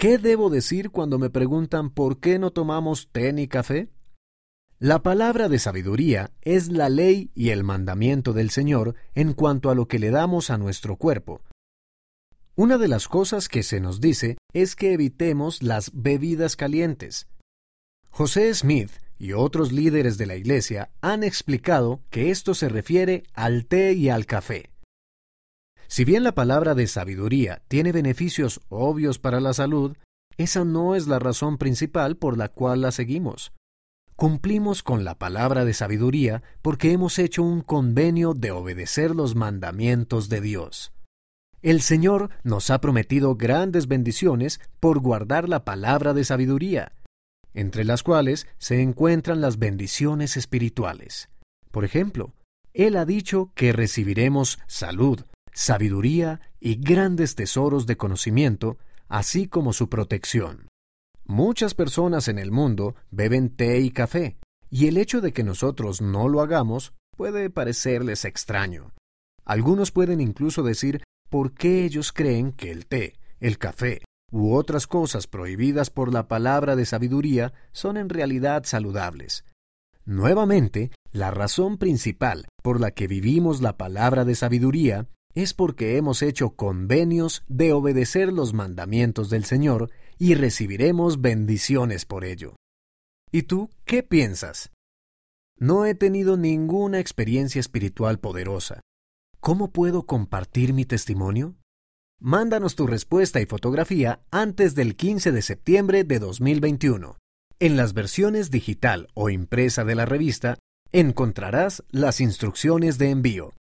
¿Qué debo decir cuando me preguntan por qué no tomamos té ni café? La palabra de sabiduría es la ley y el mandamiento del Señor en cuanto a lo que le damos a nuestro cuerpo. Una de las cosas que se nos dice es que evitemos las bebidas calientes. José Smith y otros líderes de la Iglesia han explicado que esto se refiere al té y al café. Si bien la palabra de sabiduría tiene beneficios obvios para la salud, esa no es la razón principal por la cual la seguimos. Cumplimos con la palabra de sabiduría porque hemos hecho un convenio de obedecer los mandamientos de Dios. El Señor nos ha prometido grandes bendiciones por guardar la palabra de sabiduría, entre las cuales se encuentran las bendiciones espirituales. Por ejemplo, Él ha dicho que recibiremos salud, sabiduría y grandes tesoros de conocimiento, así como su protección. Muchas personas en el mundo beben té y café, y el hecho de que nosotros no lo hagamos puede parecerles extraño. Algunos pueden incluso decir por qué ellos creen que el té, el café u otras cosas prohibidas por la palabra de sabiduría son en realidad saludables. Nuevamente, la razón principal por la que vivimos la palabra de sabiduría es porque hemos hecho convenios de obedecer los mandamientos del Señor y recibiremos bendiciones por ello. ¿Y tú qué piensas? No he tenido ninguna experiencia espiritual poderosa. ¿Cómo puedo compartir mi testimonio? Mándanos tu respuesta y fotografía antes del 15 de septiembre de 2021. En las versiones digital o impresa de la revista encontrarás las instrucciones de envío.